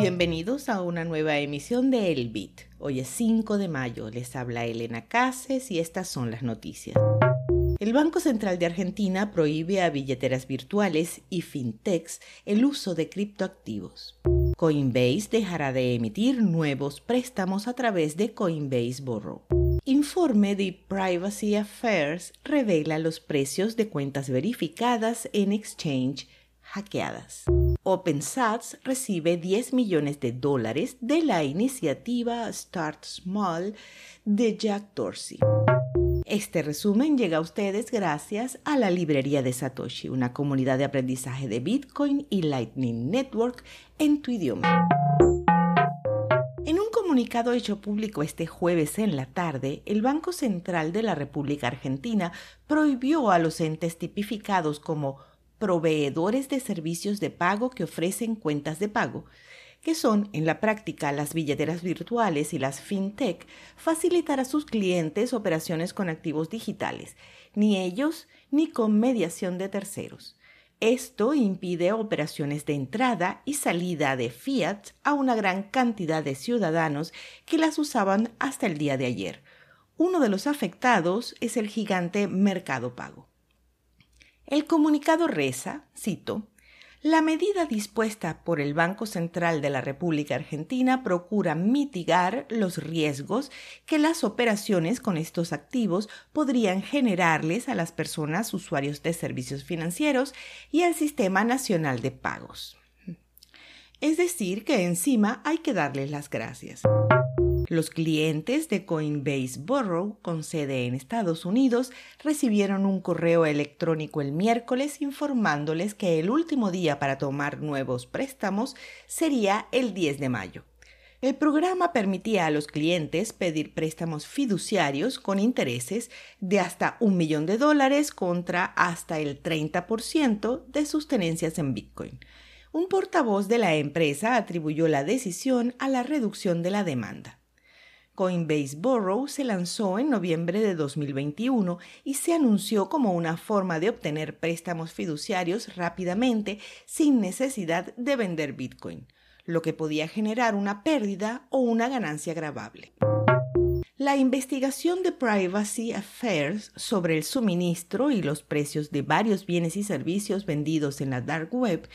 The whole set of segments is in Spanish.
Bienvenidos a una nueva emisión de El Bit. Hoy es 5 de mayo, les habla Elena Cases y estas son las noticias. El Banco Central de Argentina prohíbe a billeteras virtuales y fintechs el uso de criptoactivos. Coinbase dejará de emitir nuevos préstamos a través de Coinbase Borrow. Informe de Privacy Affairs revela los precios de cuentas verificadas en exchange hackeadas. OpenSats recibe 10 millones de dólares de la iniciativa Start Small de Jack Dorsey. Este resumen llega a ustedes gracias a la librería de Satoshi, una comunidad de aprendizaje de Bitcoin y Lightning Network en tu idioma. En un comunicado hecho público este jueves en la tarde, el Banco Central de la República Argentina prohibió a los entes tipificados como proveedores de servicios de pago que ofrecen cuentas de pago, que son en la práctica las billeteras virtuales y las fintech, facilitar a sus clientes operaciones con activos digitales, ni ellos ni con mediación de terceros. Esto impide operaciones de entrada y salida de fiat a una gran cantidad de ciudadanos que las usaban hasta el día de ayer. Uno de los afectados es el gigante Mercado Pago. El comunicado reza, cito, la medida dispuesta por el Banco Central de la República Argentina procura mitigar los riesgos que las operaciones con estos activos podrían generarles a las personas usuarios de servicios financieros y al Sistema Nacional de Pagos. Es decir, que encima hay que darles las gracias. Los clientes de Coinbase Borrow, con sede en Estados Unidos, recibieron un correo electrónico el miércoles informándoles que el último día para tomar nuevos préstamos sería el 10 de mayo. El programa permitía a los clientes pedir préstamos fiduciarios con intereses de hasta un millón de dólares contra hasta el 30% de sus tenencias en Bitcoin. Un portavoz de la empresa atribuyó la decisión a la reducción de la demanda. Coinbase Borrow se lanzó en noviembre de 2021 y se anunció como una forma de obtener préstamos fiduciarios rápidamente sin necesidad de vender Bitcoin, lo que podía generar una pérdida o una ganancia grabable. La investigación de Privacy Affairs sobre el suministro y los precios de varios bienes y servicios vendidos en la dark web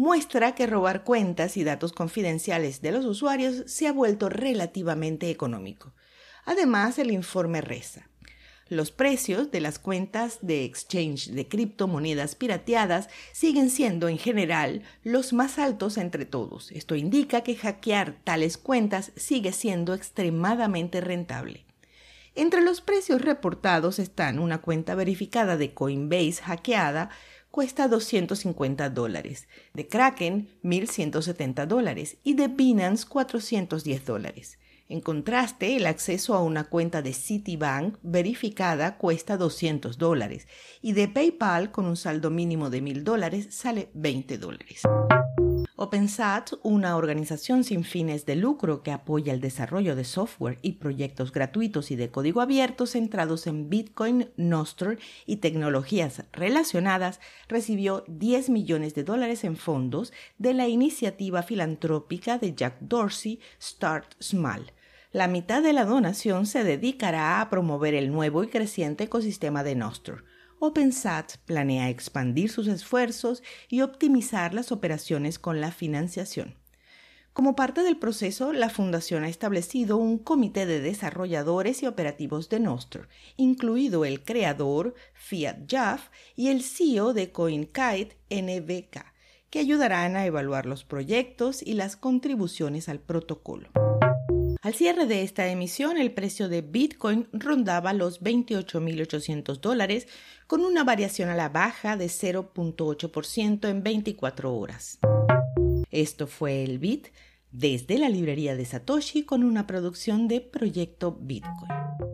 muestra que robar cuentas y datos confidenciales de los usuarios se ha vuelto relativamente económico. Además, el informe reza. Los precios de las cuentas de exchange de criptomonedas pirateadas siguen siendo en general los más altos entre todos. Esto indica que hackear tales cuentas sigue siendo extremadamente rentable. Entre los precios reportados están una cuenta verificada de Coinbase hackeada cuesta 250 dólares, de Kraken 1.170 dólares y de Binance 410 dólares. En contraste, el acceso a una cuenta de Citibank verificada cuesta 200 dólares y de PayPal con un saldo mínimo de 1.000 dólares sale 20 dólares. OpenSat, una organización sin fines de lucro que apoya el desarrollo de software y proyectos gratuitos y de código abierto centrados en Bitcoin, Nostr y tecnologías relacionadas, recibió 10 millones de dólares en fondos de la iniciativa filantrópica de Jack Dorsey, Start Small. La mitad de la donación se dedicará a promover el nuevo y creciente ecosistema de Nostr OpenSat planea expandir sus esfuerzos y optimizar las operaciones con la financiación. Como parte del proceso, la Fundación ha establecido un comité de desarrolladores y operativos de Nostr, incluido el creador Fiat Jaff y el CEO de CoinKite NBK, que ayudarán a evaluar los proyectos y las contribuciones al protocolo. Al cierre de esta emisión, el precio de Bitcoin rondaba los 28.800 dólares, con una variación a la baja de 0.8% en 24 horas. Esto fue el Bit desde la librería de Satoshi con una producción de Proyecto Bitcoin.